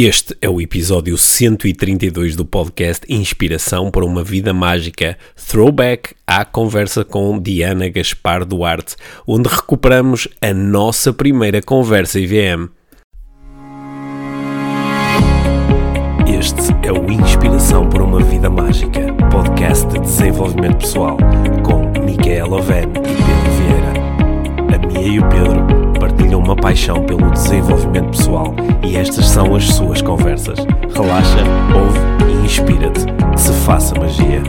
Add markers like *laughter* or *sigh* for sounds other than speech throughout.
Este é o episódio 132 do podcast Inspiração para uma Vida Mágica, throwback à conversa com Diana Gaspar Duarte, onde recuperamos a nossa primeira conversa IVM. Este é o Inspiração para uma Vida Mágica, podcast de desenvolvimento pessoal, com Micaela Oven e Pedro Vieira. A Mia e o Pedro partilham uma paixão pelo desenvolvimento pessoal e estas são as suas conversas. Relaxa, ouve e inspira-te. Se faça magia.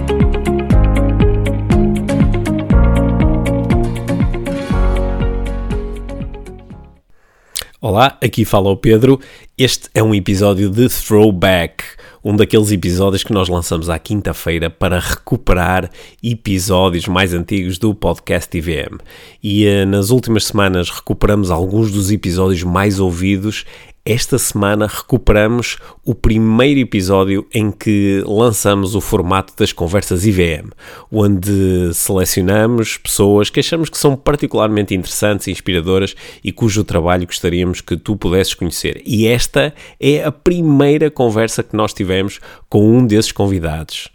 Olá, aqui fala o Pedro. Este é um episódio de Throwback um daqueles episódios que nós lançamos à quinta-feira para recuperar episódios mais antigos do podcast IVM. E uh, nas últimas semanas recuperamos alguns dos episódios mais ouvidos esta semana recuperamos o primeiro episódio em que lançamos o formato das conversas IVM, onde selecionamos pessoas que achamos que são particularmente interessantes e inspiradoras e cujo trabalho gostaríamos que tu pudesses conhecer. E esta é a primeira conversa que nós tivemos com um desses convidados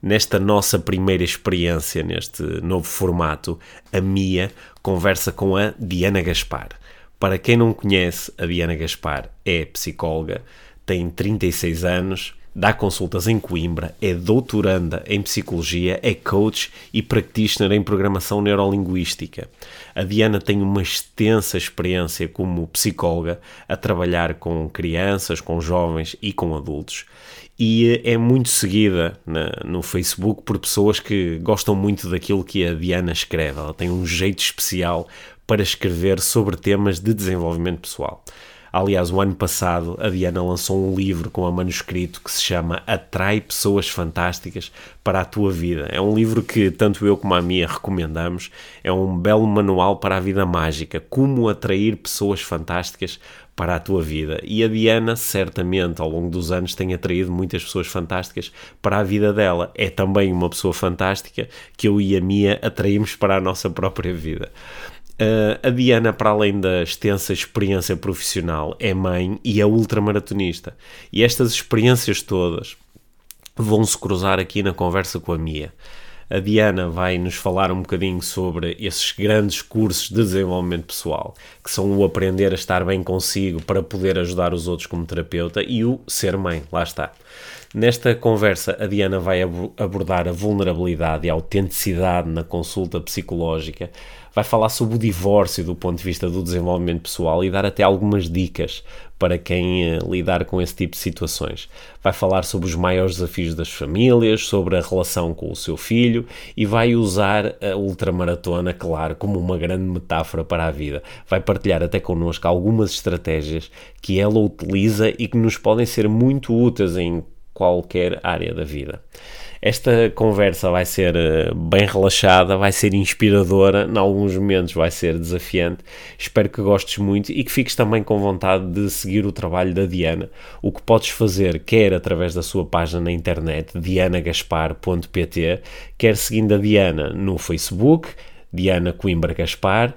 nesta nossa primeira experiência neste novo formato, a Mia conversa com a Diana Gaspar. Para quem não conhece, a Diana Gaspar é psicóloga, tem 36 anos, dá consultas em Coimbra, é doutoranda em psicologia, é coach e practitioner em programação neurolinguística. A Diana tem uma extensa experiência como psicóloga a trabalhar com crianças, com jovens e com adultos. E é muito seguida na, no Facebook por pessoas que gostam muito daquilo que a Diana escreve. Ela tem um jeito especial para escrever sobre temas de desenvolvimento pessoal. Aliás, o ano passado a Diana lançou um livro com a manuscrito que se chama Atrai Pessoas Fantásticas para a Tua Vida. É um livro que tanto eu como a minha recomendamos. É um belo manual para a vida mágica. Como atrair pessoas fantásticas para a tua vida. E a Diana, certamente, ao longo dos anos, tem atraído muitas pessoas fantásticas para a vida dela. É também uma pessoa fantástica que eu e a Mia atraímos para a nossa própria vida. Uh, a Diana, para além da extensa experiência profissional, é mãe e é ultramaratonista. E estas experiências todas vão se cruzar aqui na conversa com a Mia. A Diana vai nos falar um bocadinho sobre esses grandes cursos de desenvolvimento pessoal, que são o aprender a estar bem consigo para poder ajudar os outros como terapeuta e o ser mãe, lá está. Nesta conversa, a Diana vai abordar a vulnerabilidade e a autenticidade na consulta psicológica, vai falar sobre o divórcio do ponto de vista do desenvolvimento pessoal e dar até algumas dicas para quem uh, lidar com esse tipo de situações. Vai falar sobre os maiores desafios das famílias, sobre a relação com o seu filho e vai usar a ultramaratona, claro, como uma grande metáfora para a vida. Vai partilhar até connosco algumas estratégias que ela utiliza e que nos podem ser muito úteis em qualquer área da vida. Esta conversa vai ser eh, bem relaxada, vai ser inspiradora, em alguns momentos vai ser desafiante. Espero que gostes muito e que fiques também com vontade de seguir o trabalho da Diana. O que podes fazer, quer através da sua página na internet, dianagaspar.pt, quer seguindo a Diana no Facebook, Diana Coimbra Gaspar,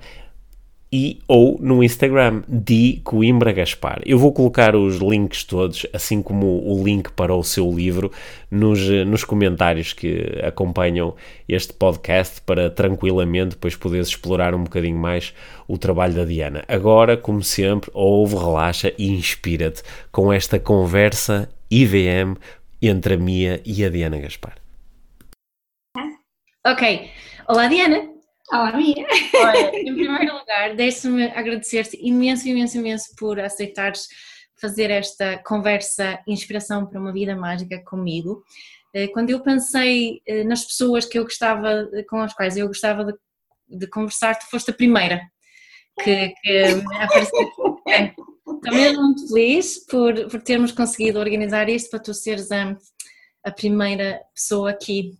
e ou no Instagram de Coimbra Gaspar. Eu vou colocar os links todos, assim como o link para o seu livro, nos, nos comentários que acompanham este podcast para tranquilamente depois poderes explorar um bocadinho mais o trabalho da Diana. Agora, como sempre, ouve, relaxa e inspira-te com esta conversa IVM entre a Mia e a Diana Gaspar. Ok. Olá, Diana. Olá, Mia! Olha, *laughs* em primeiro lugar, deixa-me agradecer-te imenso, imenso, imenso por aceitares fazer esta conversa Inspiração para uma Vida Mágica comigo. Eh, quando eu pensei eh, nas pessoas que eu gostava, com as quais eu gostava de, de conversar, tu foste a primeira que, que me apareceu. Estou mesmo muito feliz por, por termos conseguido organizar isto para tu seres a, a primeira pessoa aqui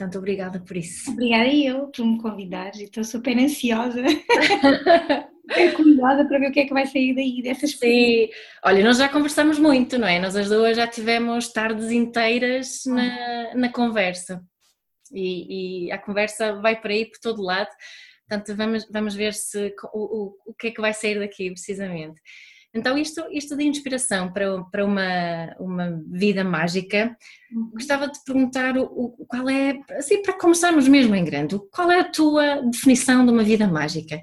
Portanto, obrigada por isso. Obrigada eu por me convidares e estou super ansiosa. *laughs* cuidada para ver o que é que vai sair daí dessas Sim, olha, nós já conversamos muito, não é? Nós as duas já tivemos tardes inteiras na, na conversa e, e, a conversa vai para aí por todo lado, portanto vamos, vamos ver se o, o, o que é que vai sair daqui precisamente. Então, isto, isto de inspiração para, para uma, uma vida mágica, uhum. gostava de perguntar o, o, qual é, assim, para começarmos mesmo em grande, qual é a tua definição de uma vida mágica?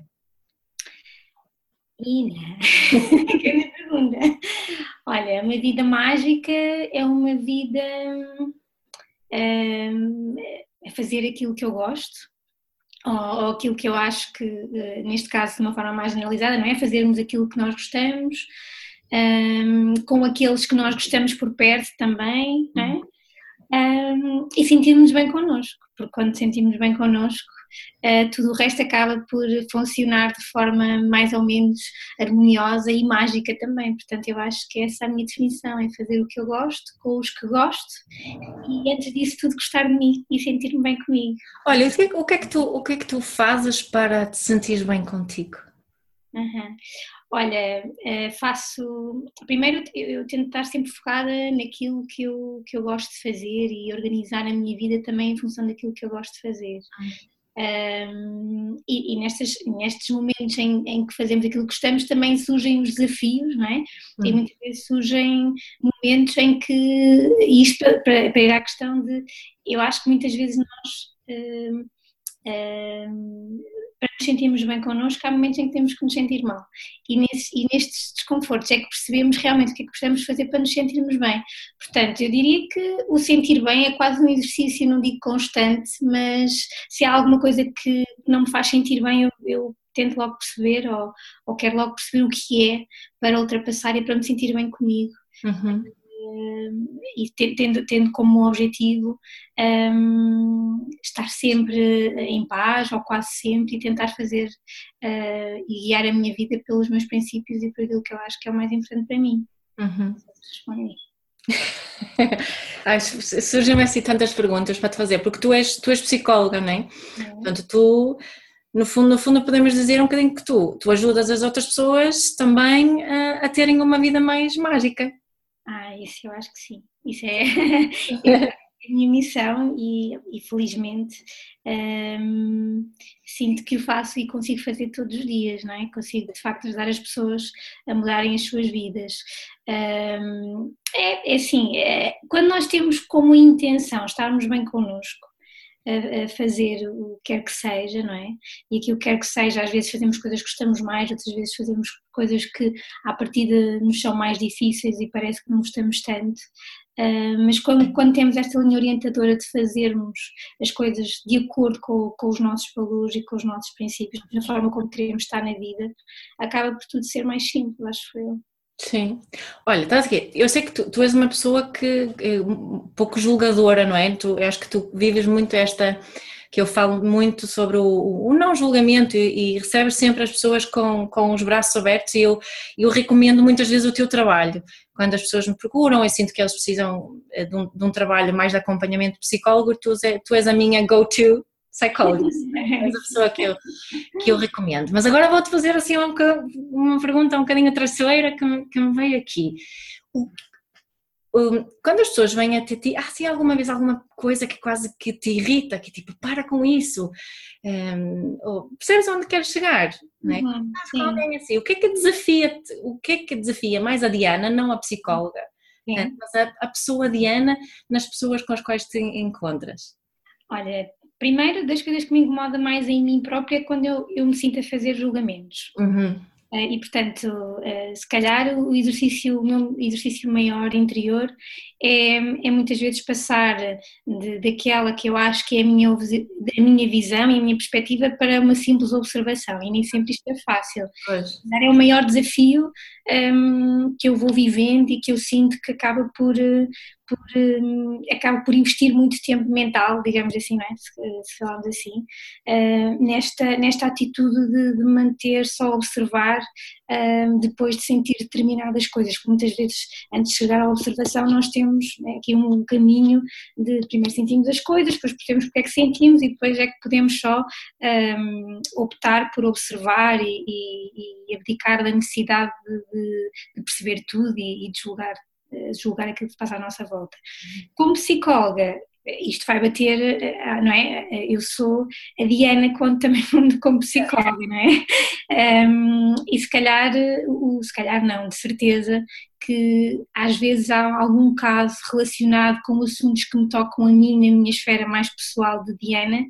Ina, *laughs* que é pergunta. Olha, uma vida mágica é uma vida hum, é fazer aquilo que eu gosto, ou, aquilo que eu acho que, eh, neste caso, de uma forma mais generalizada, não é? Fazermos aquilo que nós gostamos, um, com aqueles que nós gostamos por perto também, não é? Um, e sentirmos bem connosco, porque quando sentimos bem connosco, uh, tudo o resto acaba por funcionar de forma mais ou menos harmoniosa e mágica também. Portanto, eu acho que essa é a minha definição: é fazer o que eu gosto, com os que gosto e antes disso tudo gostar de mim e sentir-me bem comigo. Olha, o que, é, o que, é que tu, o que é que tu fazes para te sentir bem contigo? Uhum. Olha, eh, faço. Primeiro, eu tento estar sempre focada naquilo que eu, que eu gosto de fazer e organizar a minha vida também em função daquilo que eu gosto de fazer. Um, e, e nestes, nestes momentos em, em, que fazemos aquilo que gostamos também surgem os desafios, não é? E uhum. muitas vezes surgem momentos em que, isto para, para ir à questão de, eu acho que muitas vezes nós um, um, para nos sentirmos bem connosco, há momentos em que temos que nos sentir mal. E, nesse, e nestes desconfortos é que percebemos realmente o que é que de fazer para nos sentirmos bem. Portanto, eu diria que o sentir bem é quase um exercício, não digo constante, mas se há alguma coisa que não me faz sentir bem, eu, eu tento logo perceber ou, ou quero logo perceber o que é para ultrapassar e para me sentir bem comigo. Uhum e tendo, tendo como objetivo um, estar sempre em paz, ou quase sempre, e tentar fazer uh, e guiar a minha vida pelos meus princípios e por aquilo que eu acho que é o mais importante para mim. Uhum. *laughs* Surgem-me assim tantas perguntas para te fazer, porque tu és, tu és psicóloga, não é? é. Portanto, tu, no fundo, no fundo, podemos dizer um bocadinho que tu, tu ajudas as outras pessoas também a, a terem uma vida mais mágica. Isso eu acho que sim. Isso é, *laughs* é a minha missão e, e felizmente um, sinto que o faço e consigo fazer todos os dias, não é? Consigo de facto ajudar as pessoas a mudarem as suas vidas. Um, é, é assim, é, quando nós temos como intenção estarmos bem connosco, a, fazer o que quer que seja, não é? E aquilo que quer que seja, às vezes fazemos coisas que gostamos mais, outras vezes fazemos coisas que à partida nos são mais difíceis e parece que não gostamos tanto. Uh, mas quando, quando, temos esta linha orientadora de fazermos as coisas de acordo com, com, os nossos valores e com os nossos princípios, da forma como queremos estar na vida, acaba por tudo ser mais simples, acho eu. Sim. Olha, estás aqui. Eu sei que tu, tu és uma pessoa que é um pouco julgadora, não é? Tu, eu acho que tu vives muito esta que eu falo muito sobre o, o não julgamento e, e, recebes sempre as pessoas com, com os braços abertos e eu, eu recomendo muitas vezes o teu trabalho. Quando as pessoas me procuram, eu sinto que eles precisam eh, de um, de um trabalho mais de acompanhamento psicólogo, tu, tu és a minha go-to psychologist, né? *laughs* és a pessoa que eu, que eu recomendo. Mas agora vou-te fazer assim uma, uma pergunta um bocadinho traiçoeira que, me, que me veio aqui. O, quando as pessoas vêm até ti, ah, se alguma vez alguma coisa que quase que te irrita, que tipo, para com isso, um, ou, percebes onde queres chegar, não é? Uhum, alguém assim, o que é que desafia o que é que desafia mais a Diana, não a psicóloga, né? mas a, a pessoa Diana nas pessoas com as quais te encontras? Olha, Primeiro, das coisas que me incomoda mais em mim própria é quando eu, eu me sinto a fazer julgamentos. Uhum. Eh, e portanto, eh, se calhar o exercício, o meu exercício maior interior é, é muitas vezes passar de, daquela que eu acho que é a minha, a minha visão e a minha perspectiva para uma simples observação, e nem sempre isto é fácil. Pois. É o maior desafio um, que eu vou vivendo e que eu sinto que acaba por, por, um, acaba por investir muito tempo mental, digamos assim, é? se, se falamos assim, uh, nesta, nesta atitude de, de manter só observar um, depois de sentir determinadas coisas, porque muitas vezes antes de chegar à observação nós temos né, aqui um caminho de primeiro sentimos as coisas, depois percebemos porque é que sentimos e depois é que podemos só um, optar por observar e, e, e abdicar da necessidade de, de perceber tudo e, e de julgar, julgar aquilo que se passa à nossa volta. Como psicóloga, isto vai bater, não é? Eu sou a Diana quando também *laughs* como psicóloga, não é? *laughs* Um, e se calhar, o, se calhar não, de certeza, que às vezes há algum caso relacionado com assuntos que me tocam a mim na minha esfera mais pessoal de Diana,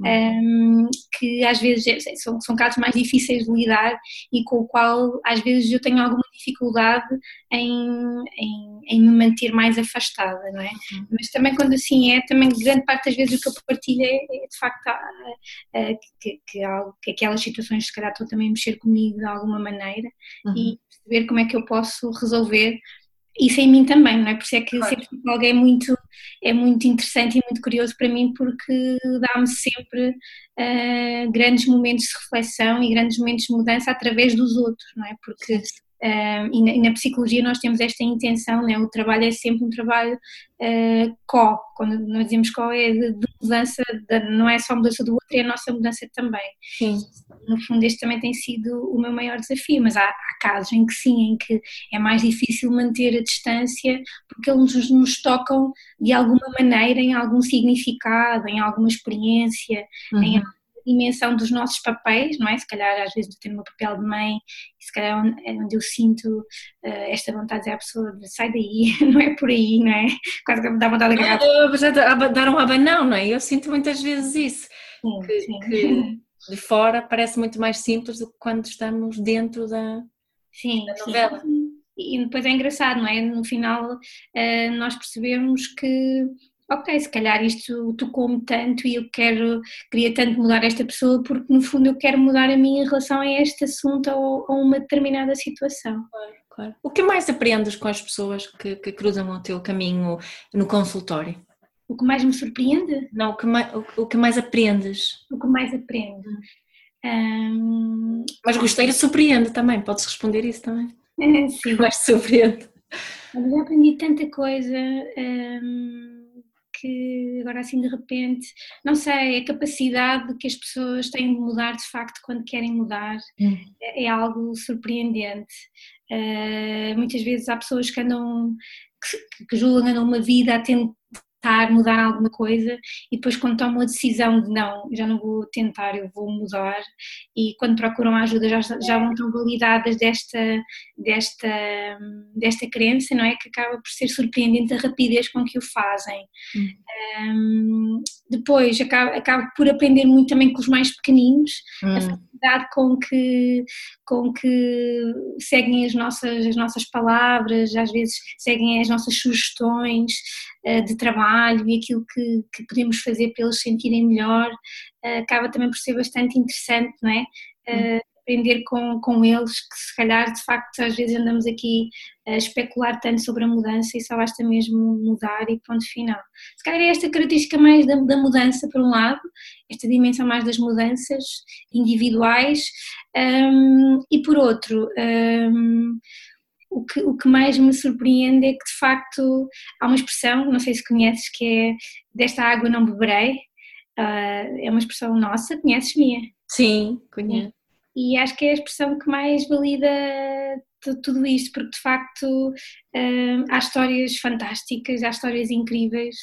uhum. um, que às vezes é, são, são casos mais difíceis de lidar e com o qual às vezes eu tenho alguma dificuldade em, em, em me manter mais afastada, não é? Uhum. Mas também quando assim é, também grande parte das vezes o que eu partilho é, é de facto que, que, que, aquelas situações se calhar estão também a mexer comigo de alguma maneira uhum. e perceber como é que eu posso resolver isso em mim também, não é? Por isso é que claro. algo é muito, é muito interessante e muito curioso para mim porque dá-me sempre uh, grandes momentos de reflexão e grandes momentos de mudança através dos outros, não é? Porque Uh, e, na, e, na, psicologia nós temos esta intenção, né? o trabalho é sempre um trabalho uh, co, quando nós dizemos co é de, de mudança, não é só a mudança do outro, é a nossa mudança também. Sim. No fundo este também tem sido o meu maior desafio, mas há, há casos em que sim, em que é mais difícil manter a distância porque eles nos, nos tocam de alguma maneira em algum significado, em alguma experiência, uhum. em dimensão dos nossos papéis, não é? Se calhar às vezes eu tenho o meu papel de mãe, se calhar é onde eu sinto uh, esta vontade de dizer à pessoa de sai daí, *laughs* não é por aí, não é? Quase que me dá vontade de agarrar. Dar um abanão, não é? Eu sinto muitas vezes isso, sim, que, sim. que, de fora parece muito mais simples do que quando estamos dentro da, sim, da novela. Sim. E depois é engraçado, não é? No final uh, nós percebemos que ok, se calhar isto tocou-me tanto e eu quero, queria tanto mudar esta pessoa porque no fundo eu quero mudar a mim em relação a este assunto ou a uma determinada situação. Claro, claro. O que mais aprendes com as pessoas que, que, cruzam o teu caminho no consultório? O que mais me surpreende? Não, o que mais, o, o que mais aprendes? O que mais aprendo? Hum. Mas gostei de surpreende também, podes responder isso também. *laughs* Sim. Mais surpreende. Eu já aprendi tanta coisa. Hum que agora assim de repente, não sei, a capacidade que as pessoas têm de mudar de facto quando querem mudar hum. é, é, algo surpreendente. Uh, muitas vezes há pessoas que andam, que, que julgam uma vida a tentar tentar mudar alguma coisa e depois quando tomam a decisão de não, já não vou tentar, eu vou mudar e quando procuram ajuda já, já vão tão validadas desta, desta, desta crença, não é? Que acaba por ser surpreendente a rapidez com que o fazem. Hum. Um, depois acabo, acabo por aprender muito também com os mais pequeninos, hum. a facilidade com que, com que seguem as nossas, as nossas palavras, às vezes seguem as nossas sugestões uh, de trabalho e aquilo que, que podemos fazer para eles sentirem melhor, uh, acaba também por ser bastante interessante, não é? Uh, aprender com, com eles, que se calhar de facto às vezes andamos aqui a especular tanto sobre a mudança e só basta mesmo mudar e ponto final. Se calhar é esta característica mais da, da mudança, por um lado, esta dimensão mais das mudanças individuais, um, e por outro, um, o que, o que mais me surpreende é que de facto há uma expressão, não sei se conheces, que é desta água não beberei, uh, é uma expressão nossa, conheces minha? Sim, conheço. E acho que é a expressão que mais valida tudo isto, porque de facto uh, há histórias fantásticas, há histórias incríveis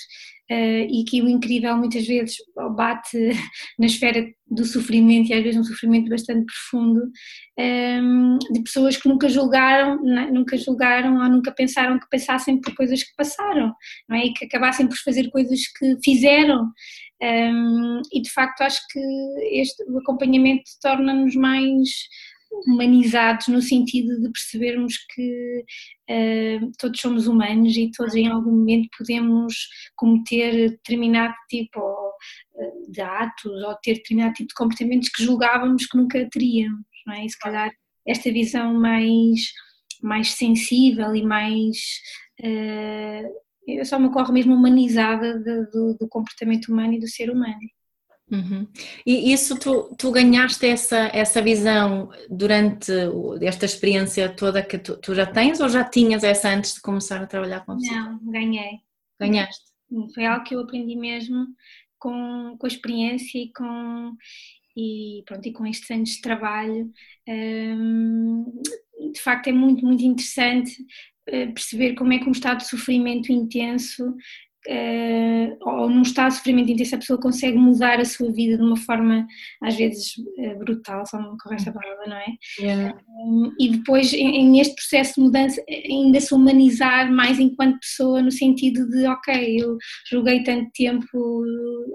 uh, e que o incrível muitas vezes bate *laughs* na esfera do sofrimento e às vezes um sofrimento bastante profundo um, de pessoas que nunca julgaram, nunca julgaram ou nunca pensaram que passassem por coisas que passaram, não é? E que acabassem por fazer coisas que fizeram. Um, e de facto acho que este, o acompanhamento torna-nos mais humanizados no sentido de percebermos que uh, todos somos humanos e todos em algum momento podemos cometer determinado tipo uh, de atos ou ter determinado tipo de comportamentos que julgávamos que nunca teríamos, não é? E se calhar esta visão mais, mais sensível e mais uh, só me ocorre mesmo humanizada de, do, do comportamento humano e do ser humano. Uhum. E isso tu, tu ganhaste essa, essa visão durante esta experiência toda que tu, tu, já tens ou já tinhas essa antes de começar a trabalhar com você? Não, ganhei. Ganhaste? Foi algo que eu aprendi mesmo com, com a experiência e com, e, pronto, e com estes anos de trabalho. Um, de facto é muito, muito interessante perceber como é que um estado de sofrimento intenso uh, ou num estado de sofrimento intenso, a pessoa consegue mudar a sua vida de uma forma, às vezes, uh, brutal, só não corre esta palavra, não é? Yeah. Um, e depois, neste processo de mudança, ainda se humanizar mais enquanto pessoa, no sentido de, ok, eu julguei tanto tempo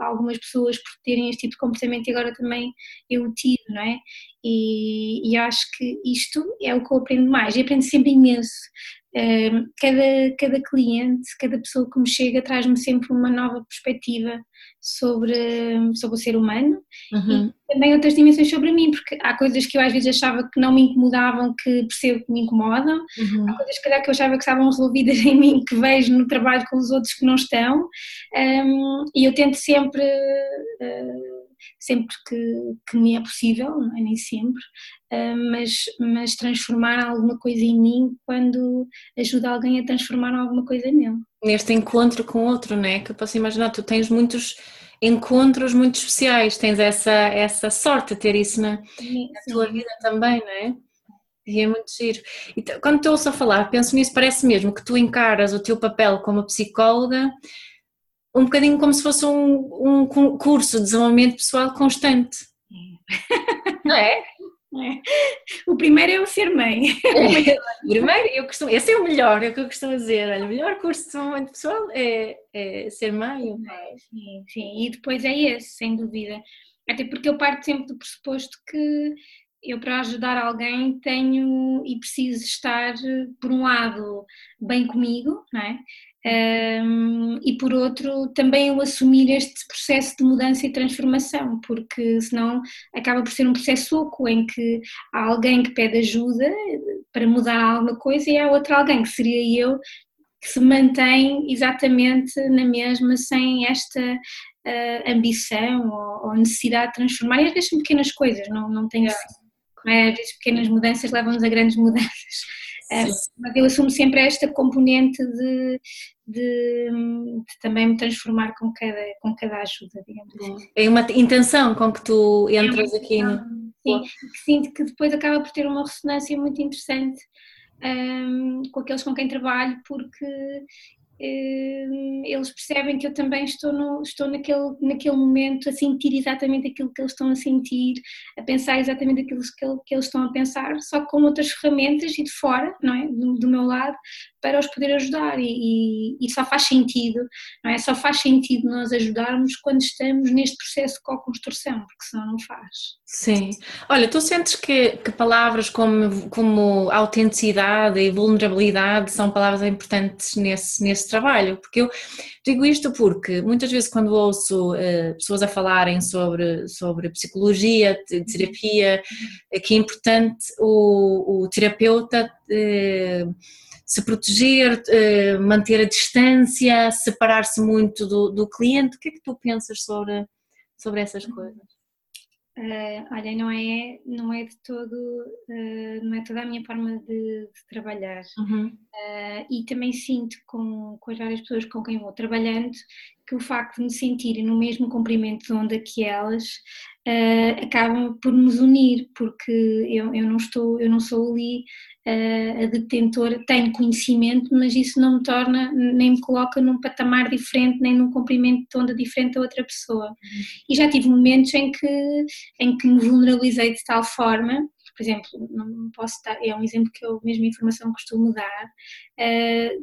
algumas pessoas por terem este tipo de comportamento e agora também eu o tive, não é? E, e acho que isto é o que eu aprendo mais, e aprendo sempre imenso cada, cada cliente, cada pessoa que me chega traz-me sempre uma nova perspectiva sobre, sobre o ser humano uhum. e também outras dimensões sobre mim, porque há coisas que eu às vezes achava que não me incomodavam, que percebo que me incomodam, uhum. há coisas calhar, que eu achava que estavam resolvidas *laughs* em mim, que vejo no trabalho com os outros que não estão, um, e eu tento sempre. Uh, sempre que, que me é possível, não é nem sempre, mas, mas transformar alguma coisa em mim quando ajuda alguém a transformar alguma coisa nele. Neste encontro com outro, não é? Que eu posso imaginar, tu tens muitos encontros muito especiais, tens essa, essa sorte de ter isso na, sim, na tua vida também, não é? E é muito giro. Então, quando te ouço a falar, penso nisso, parece mesmo que tu encaras o teu papel como psicóloga um bocadinho como se fosse um, um curso de desenvolvimento pessoal constante. Não é? *laughs* *laughs* O primeiro é o ser mãe. É, *laughs* primeiro, eu costumo, esse é o melhor, é o que eu costumo dizer. Olha, o melhor curso de desenvolvimento pessoal é, é ser mãe. Sim, sim, e depois é esse, sem dúvida. Até porque eu parto sempre do pressuposto que eu para ajudar alguém tenho e preciso estar, por um lado, bem comigo, não é? Um, e por outro também o assumir este processo de mudança e transformação, porque senão acaba por ser um processo oco em que há alguém que pede ajuda para mudar alguma coisa e há outro alguém que seria eu que se mantém exatamente na mesma sem esta uh, ambição ou, ou, necessidade de transformar e às vezes são pequenas coisas, não, não tem é? Às vezes pequenas mudanças levam-nos a grandes mudanças. Uh, mas eu assumo sempre esta componente de, de, de, também me transformar com cada, com cada ajuda, digamos assim. É uma intenção com que tu entras é aqui no. Sim, que sinto que depois acaba por ter uma ressonância muito interessante um, com aqueles com quem trabalho, porque eles percebem que eu também estou, no, estou naquele, naquele momento a sentir exatamente aquilo que eles estão a sentir, a pensar exatamente aquilo que, que eles estão a pensar, só com outras ferramentas e de fora, não é? do, do meu lado, para os poder ajudar e, e, e, só faz sentido, não é? Só faz sentido nós ajudarmos quando estamos neste processo de co-construção, porque senão não faz. Sim. Olha, tu sentes que, que palavras como, como autenticidade e vulnerabilidade são palavras importantes nesse, nesse trabalho? Porque eu digo isto porque muitas vezes quando ouço uh, pessoas a falarem sobre, sobre psicologia, terapia, é que é importante o, o terapeuta uh, se proteger, uh, manter a distância, separar-se muito do, do cliente. O que é que tu pensas sobre, sobre essas coisas? Uh, olha, não é, não é de todo, uh, não é toda a minha forma de, de trabalhar. Uhum. Uh, e também sinto com, com as várias pessoas com quem vou trabalhando que o facto de me sentirem no mesmo comprimento de onda que elas acabam por nos unir, porque eu, eu não estou, eu não sou ali a detentora tem conhecimento, mas isso não me torna, nem me coloca num patamar diferente, nem num comprimento de onda diferente da outra pessoa. E já tive momentos em que, em que me vulnerabilizei de tal forma, por exemplo, não posso dar, é um exemplo que eu mesmo informação costumo dar,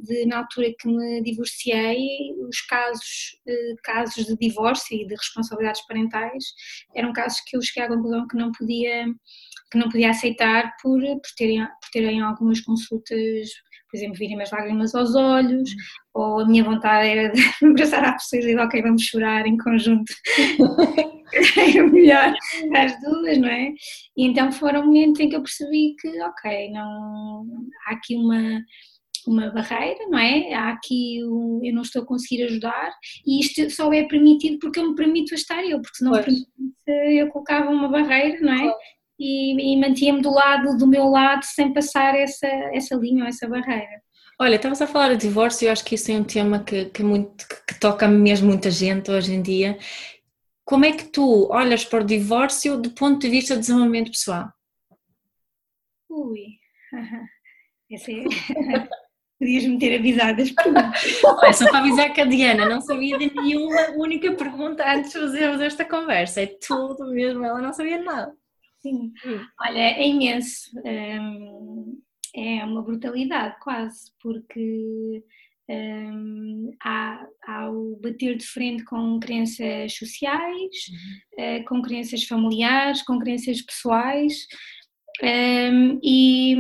de na altura que me divorciei, os casos, casos de divórcio e de responsabilidades parentais eram casos que eu cheguei à conclusão que não podia que não podia aceitar por, por, terem, por terem algumas consultas, por exemplo, virem as lágrimas aos olhos, ou a minha vontade era de *laughs* abraçar à pessoa e dizer, ok, vamos chorar em conjunto. *laughs* era melhor as duas, não é? E então foram momentos em que eu percebi que, ok, não, há aqui uma uma barreira, não é? Há aqui um, eu não estou a conseguir ajudar e isto só é permitido porque eu me permito estar eu, porque se não me permitisse eu colocava uma barreira, não é? E, e mantinha-me do lado do meu lado sem passar essa, essa linha ou essa barreira. Olha, estavas a falar de divórcio, eu acho que isso é um tema que, que, muito, que toca mesmo muita gente hoje em dia. Como é que tu olhas para o divórcio do ponto de vista de desenvolvimento pessoal? Ui, *laughs* esse é... *laughs* Podias-me ter avisado as perguntas. *laughs* Olha, só para avisar que a Diana não sabia de nenhuma única pergunta antes de fazermos esta conversa. É tudo mesmo, ela não sabia nada. Sim. Olha, é imenso. Hum, é uma brutalidade quase, porque um, há, há, o bater de frente com crenças sociais, uhum. uh, com crenças familiares, com crenças pessoais. Um, e,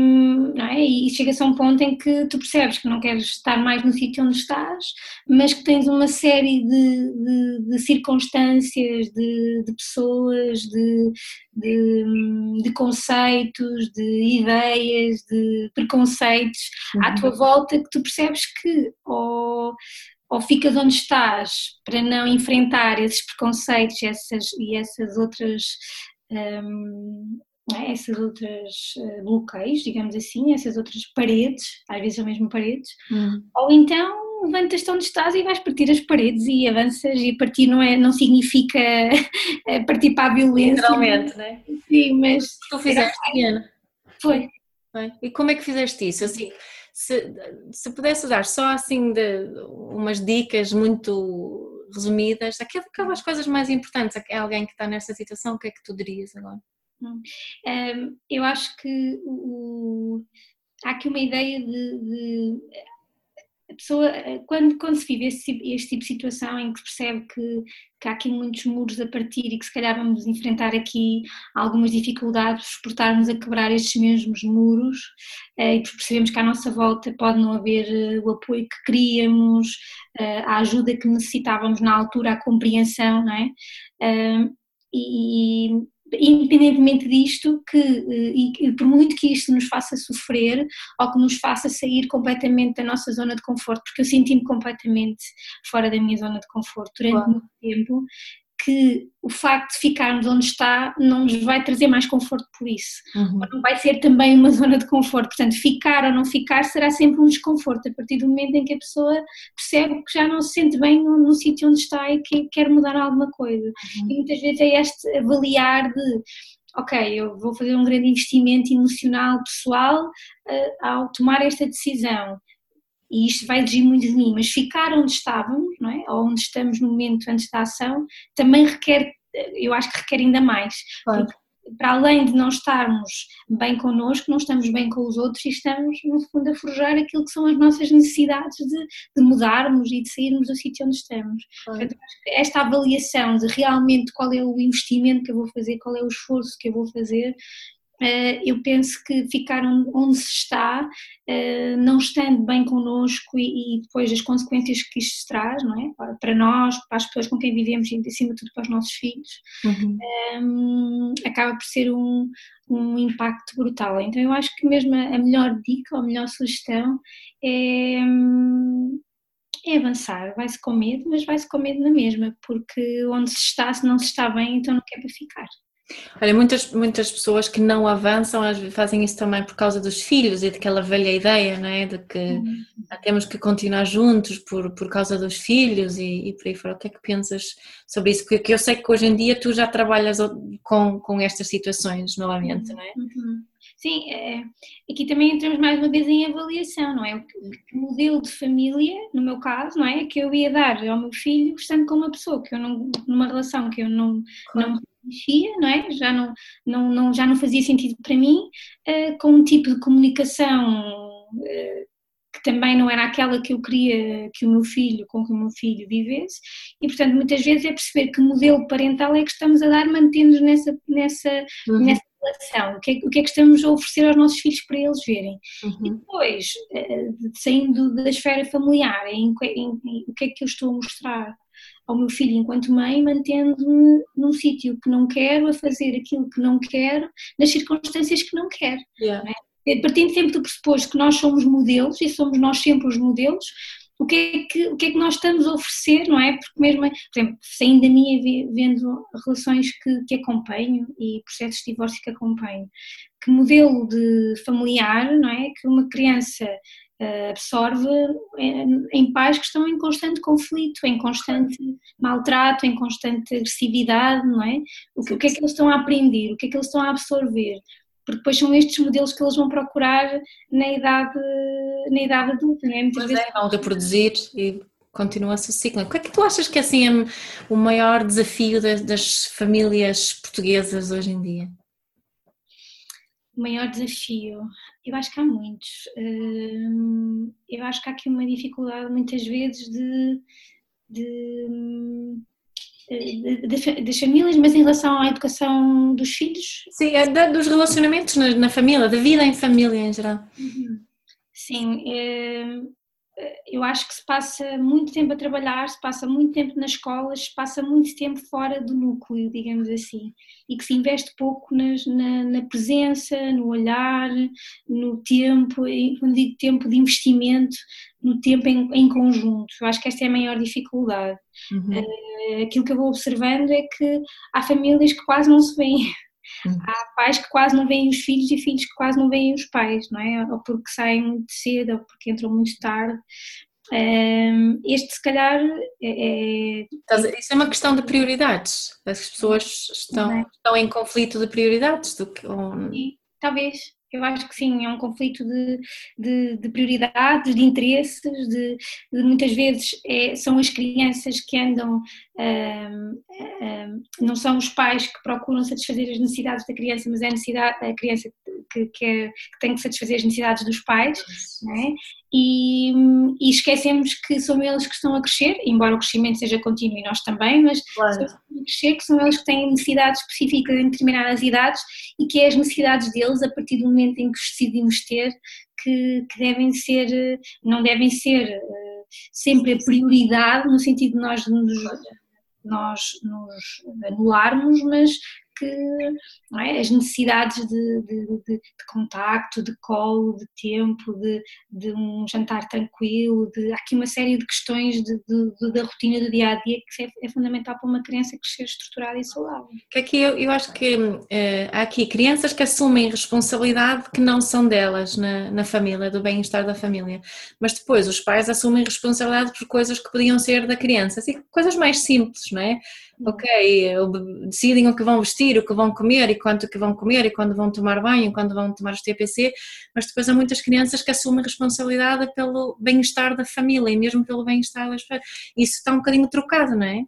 é? e chega-se a um ponto em que tu percebes que não queres estar mais no sítio onde estás, mas que tens uma série de, de, de circunstâncias, de, de pessoas, de, de, conceitos, de ideias, de preconceitos uhum. à tua volta que tu percebes que ou, ou ficas onde estás para não enfrentar esses preconceitos essas, e essas outras. Um, é? essas outras uh, bloqueios, digamos assim, essas outras paredes, às vezes são mesmo paredes, hum. ou então levantas-te onde estás e vais partir as paredes e avanças e partir não, é, não significa *laughs* eh, partir para a violência. Literalmente, não é? Sim, mas... Tu fizeste, Diana? Foi. Foi. E como é que fizeste isso? Assim, se, se pudesse dar só assim de umas dicas muito resumidas, aquelas coisas mais importantes a alguém que está nessa situação, o que é que tu dirias agora? Eu acho que o, há aqui uma ideia de, de a pessoa, quando, quando se vive este, este, tipo de situação em que se percebe que, que, há aqui muitos muros a partir e que se calhar vamos enfrentar aqui algumas dificuldades por estarmos a quebrar estes mesmos muros eh, e por percebemos que à nossa volta pode não haver eh, o apoio que queríamos, eh, a ajuda que necessitávamos na altura, a compreensão, não é? E, independentemente disto, que, eh, e, por muito que isto nos faça sofrer ou que nos faça sair completamente da nossa zona de conforto, porque eu senti-me completamente fora da minha zona de conforto durante claro. muito tempo, que o facto de ficarmos onde está não nos vai trazer mais conforto por isso. Uhum. Não vai ser também uma *laughs* zona de conforto. Portanto, ficar ou não ficar será sempre um desconforto a partir do momento em que a pessoa percebe que já não se sente bem no, no sítio onde está e que quer mudar alguma coisa. Uhum. E muitas vezes é este avaliar de ok, eu vou fazer um grande investimento emocional, pessoal, uh, ao tomar esta decisão e isto vai exigir muito de mim, mas ficar onde estávamos, não é? ou onde estamos no momento antes da ação, também requer, eu acho que requer ainda mais. Claro. Para além de não estarmos bem connosco, não estamos bem com os outros e estamos, no fundo, a forjar aquilo que são as nossas necessidades de, de mudarmos e de sairmos do sítio onde estamos. Claro. Portanto, esta avaliação de realmente qual é o investimento que eu vou fazer, qual é o esforço que eu vou fazer, eu penso que ficar onde se está, eh, não estando bem connosco e depois as consequências que isto traz, não é? Para nós, para as pessoas com quem vivemos e acima de tudo para os nossos filhos, uhum. um, acaba por ser um, um impacto brutal. Então eu acho que mesmo a melhor dica, ou a melhor sugestão é, é avançar, vai-se com medo, mas vai-se com medo na mesma, porque onde se está, se não se está bem, então não quer para ficar. Olha, muitas, muitas pessoas que não avançam fazem isso também por causa dos filhos e daquela velha ideia, não é? De que uhum. temos que continuar juntos por, por causa dos filhos e, e por aí fora. O que é que pensas sobre isso? Porque eu sei que hoje em dia tu já trabalhas com, com estas situações novamente, não é? Uhum. Sim, é, aqui também entramos mais uma vez em avaliação, não é? O modelo de família, no meu caso, não é? Que eu ia dar ao meu filho estando com uma pessoa que eu não, numa relação que eu não, claro. não mexia, não é? Já não, não, não, já não fazia sentido para mim, uh, com um tipo de comunicação uh, que também não era aquela que eu queria que o meu filho, com que o meu filho vivesse, e portanto muitas vezes é perceber que modelo parental é que estamos a dar, mantendo-nos nessa, nessa, uhum. nessa relação, o que, é, o que, é, que estamos a oferecer aos nossos filhos para eles verem. Uhum. E depois, uh, saindo da esfera familiar, em, em, em, o que é que eu estou a mostrar ao meu filho enquanto mãe, mantendo-me num sítio que não quero, a fazer aquilo que não quero, nas circunstâncias que não quero. Yeah. Não é? Partindo sempre do pressuposto que nós somos modelos e somos nós sempre os modelos, o que, é que, o que é que nós estamos a oferecer, não é? Porque mesmo, por exemplo, saindo da minha, vendo relações que, que acompanho e processos de divórcio que acompanho, que modelo de familiar, não é? Que uma criança absorve em pais que estão em constante conflito, em constante maltrato, em constante agressividade, não é? O que, o que, é que eles estão a aprender, o que é que eles estão a absorver? porque depois são estes modelos que eles vão procurar na idade, na idade adulta, não é? Muitas pois vezes... é, vão reproduzir e continua-se o ciclo. O que é que tu achas que é assim, é o maior desafio das, das famílias portuguesas hoje em dia? O maior desafio, eu acho que há muitos. Hum, eu acho que há aqui uma dificuldade muitas vezes de, de das famílias, mas em relação à educação dos filhos? Sim, é dos relacionamentos na, na, família, da vida em família em geral. Uhum. Sim, é, eu acho que se passa muito tempo a trabalhar, se passa muito tempo nas escolas, se passa muito tempo fora do núcleo, digamos assim, e que se investe pouco nas, na, na, presença, no olhar, no tempo, quando digo tempo de investimento, no tempo em, em conjunto. Eu acho que esta é a maior dificuldade. Uhum. Uh, aquilo que eu vou observando é que há famílias que quase não se veem. Uhum. Há pais que quase não veem os filhos e filhos que quase não veem os pais, não é? Ou porque saem muito cedo ou porque entram muito tarde. Um, este, se calhar, é, é, Isso é uma questão de prioridades. As pessoas estão, é? estão em conflito de prioridades. Do que, ou... Sim, talvez, eu acho que sim, é um conflito de, de, de prioridades, de interesses, de, de muitas vezes é, são as crianças que andam, um, um, não são os pais que procuram satisfazer as necessidades da criança, mas é a, necessidade, a criança que, que, é, que tem que satisfazer as necessidades dos pais, né? E, e, esquecemos que são eles que estão a crescer, embora o crescimento seja contínuo e nós também, mas claro. a crescer que são eles que têm necessidades específicas em determinadas idades e que é as necessidades deles a partir do momento em que os decidimos ter que, que devem ser, não devem ser uh, sempre a prioridade no sentido de nós nos, nós nos anularmos, mas que é? as necessidades de, de, de, de, contacto, de colo, de tempo, de, um jantar tranquilo, há aqui uma série de questões da rotina do dia a dia que é, é, fundamental para uma criança crescer estruturada e saudável. Que aqui eu, eu acho que é, há aqui crianças que assumem responsabilidade que não são delas na, na família, do bem-estar da família, mas depois os pais assumem responsabilidade por coisas que podiam ser da criança, assim, coisas mais simples, não é? Ok, decidem o que vão vestir, o que vão comer e quanto que vão comer e quando vão tomar banho, quando vão tomar os TPC, mas depois há muitas crianças que assumem responsabilidade pelo bem-estar da família e mesmo pelo bem-estar das famílias. Isso está um bocadinho trocado, não é?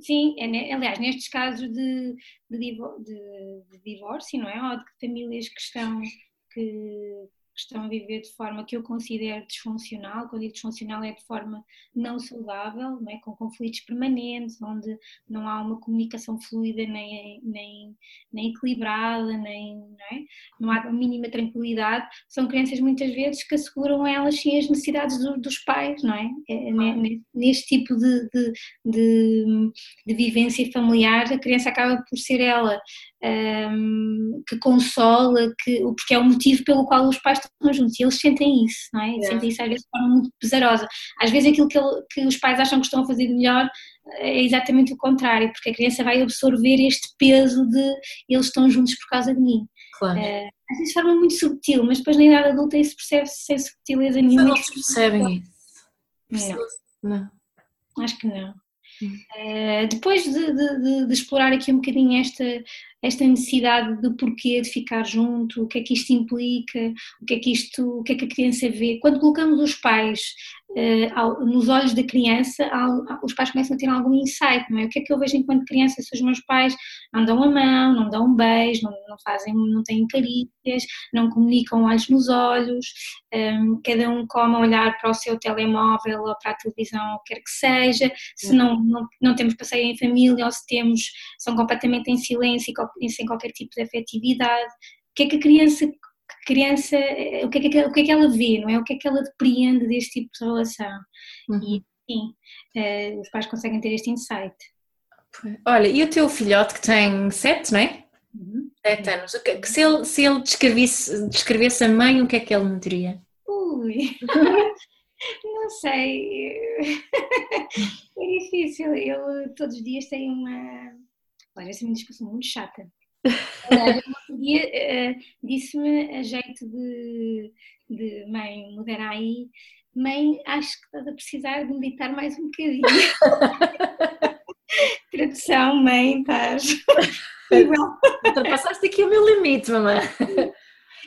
Sim, é, aliás, nestes casos de, de, de, de divórcio, não é? Ou de famílias que estão, que, que estão a viver de forma que eu considero disfuncional, quando digo disfuncional é de forma não saudável, não é? com conflitos permanentes, onde não há uma comunicação fluida nem, nem, nem equilibrada, nem, não, é? não há a mínima tranquilidade, são crianças muitas vezes que asseguram elas sim as necessidades do, dos pais, não é? é neste tipo de, de, de, de vivência familiar, a criança acaba por ser ela um, que consola, que, porque é o motivo pelo qual os pais estão juntos e eles sentem isso, não é? Sentem isso às vezes de forma muito pesarosa. Às vezes aquilo que, ele, que os pais acham que estão a fazer de melhor é exatamente o contrário, porque a criança vai absorver este peso de eles estão juntos por causa de mim. Claro. Uh, às vezes de forma muito subtil, mas depois na idade adulta isso percebe-se sem subtileza nenhuma. Não percebem isso. Não. não. Acho que não. Uh, depois de, de, de, explorar aqui um bocadinho esta, esta necessidade do porquê de ficar junto, o que é que isto implica, o que é que isto, o que é que a criança vê. Quando colocamos os pais nos olhos da criança, os pais começam a ter algum insight, não é? O que é que eu vejo enquanto criança se os meus pais não dão a mão, não dão um beijo, não, não fazem, não têm carícias, não comunicam olhos nos olhos, ehm, cada um come a olhar para o seu telemóvel ou para a televisão, ou quer que seja, se não, não, não temos passeio em família ou se temos, são completamente em silêncio e sem qualquer tipo de afetividade. O que é que a criança criança, o que, é que, o que é que ela vê, não é? O que é que ela depreende deste tipo de relação. Uhum. E sim, uh, os pais conseguem ter este insight. Olha, e o teu filhote que tem sete, não é? Uhum. Sete anos. Que, se ele, se ele descrevesse, descrevesse a mãe, o que é que ele me diria? Ui, *laughs* não sei. *laughs* é difícil. Ele todos os dias tem uma. Olha, essa é uma discussão muito chata. Um dia uh, disse-me a jeito de, de mãe, modera aí, mãe, acho que estás a precisar de meditar mais um bocadinho. *laughs* Tradução, mãe, estás. Ultrapassaste aqui o meu limite, mamãe.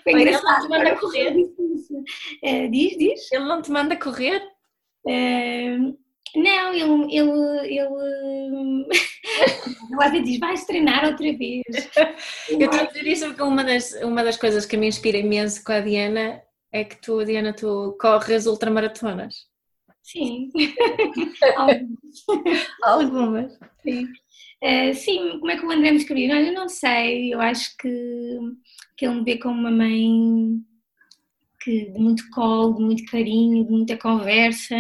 Foi Ele engraçado. não te manda correr? Eh, diz, diz. Ele não te manda correr? Eh, não, ele. ele, ele *laughs* Ela às vezes diz: vais treinar outra vez. Eu estou a dizer isso porque uma das, uma das coisas que me inspira imenso com a Diana é que tu, Diana, tu corres ultramaratonas. Sim. *laughs* Alguns. Algumas. Sim. Eh, sim, como é que o André me escreveu? Olha, Eu não sei, eu acho que, que ele me vê como uma mãe que, de muito colo, de muito carinho, de muita conversa.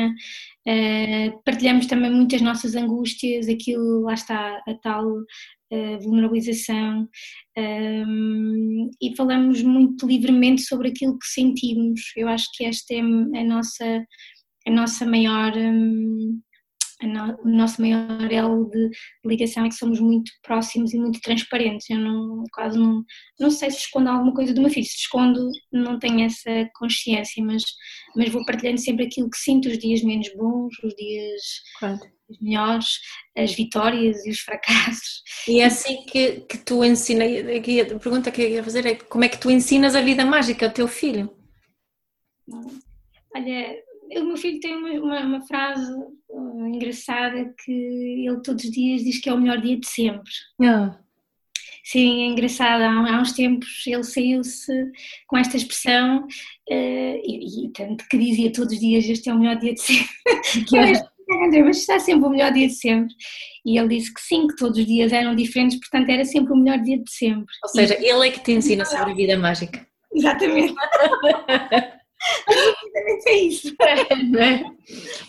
Eh, partilhamos também muitas nossas angústias, aquilo, lá está, a tal eh, vulnerabilização. Um, e falamos muito livremente sobre aquilo que sentimos. Eu acho que esta é a nossa, a nossa maior. no- o nosso maior elo de ligação é que somos muito próximos e muito transparentes. Eu não, quase não, não sei se escondo alguma coisa do meu filho, se escondo, não tenho essa consciência, mas, mas vou partilhando sempre aquilo que sinto, os dias menos bons, os dias Claro. melhores, as vitórias e os fracassos. E é assim que, que tu ensinas. A pergunta que eu ia fazer é como é que tu ensinas a vida mágica ao teu filho? Olha, o meu filho tem uma, uma, uma frase uh, engraçada que ele todos os dias diz que é o melhor dia de sempre. Sim, é engraçado. Há, uns tempos ele saiu-se com esta expressão eh, e, e tanto que dizia todos os dias este é o melhor dia de sempre. *laughs* Que eu "Ah, André, mas está sempre o melhor dia de sempre. E ele disse que sim, que todos os dias eram diferentes, portanto era sempre o melhor dia de sempre. Ou seja, ele é que te ensina *laughs* sobre a vida mágica. Exatamente. *laughs* Exatamente é isso.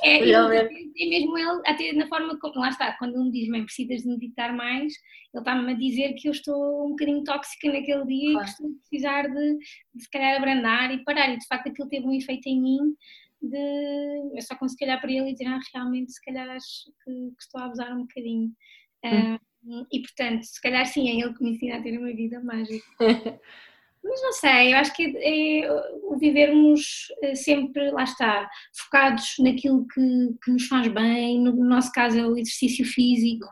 É? É, e e mesmo ele, até na forma como, lá está, quando ele me diz, mãe, precisas de meditar mais, ele está-me a dizer que eu estou um bocadinho tóxica naquele dia Claro. e que estou a precisar de, de se calhar abrandar e parar. E de facto aquilo teve um efeito em mim de eu só consegui olhar para ele e dizer, ah, realmente se calhar acho que, que estou a abusar um bocadinho. Ah, e portanto, se calhar sim, é ele que me ensina a ter uma vida mágica. *laughs* Mas não sei, eu acho que é, o vivermos eh, sempre, lá está, focados naquilo que, que nos faz bem, no nosso caso é o exercício físico,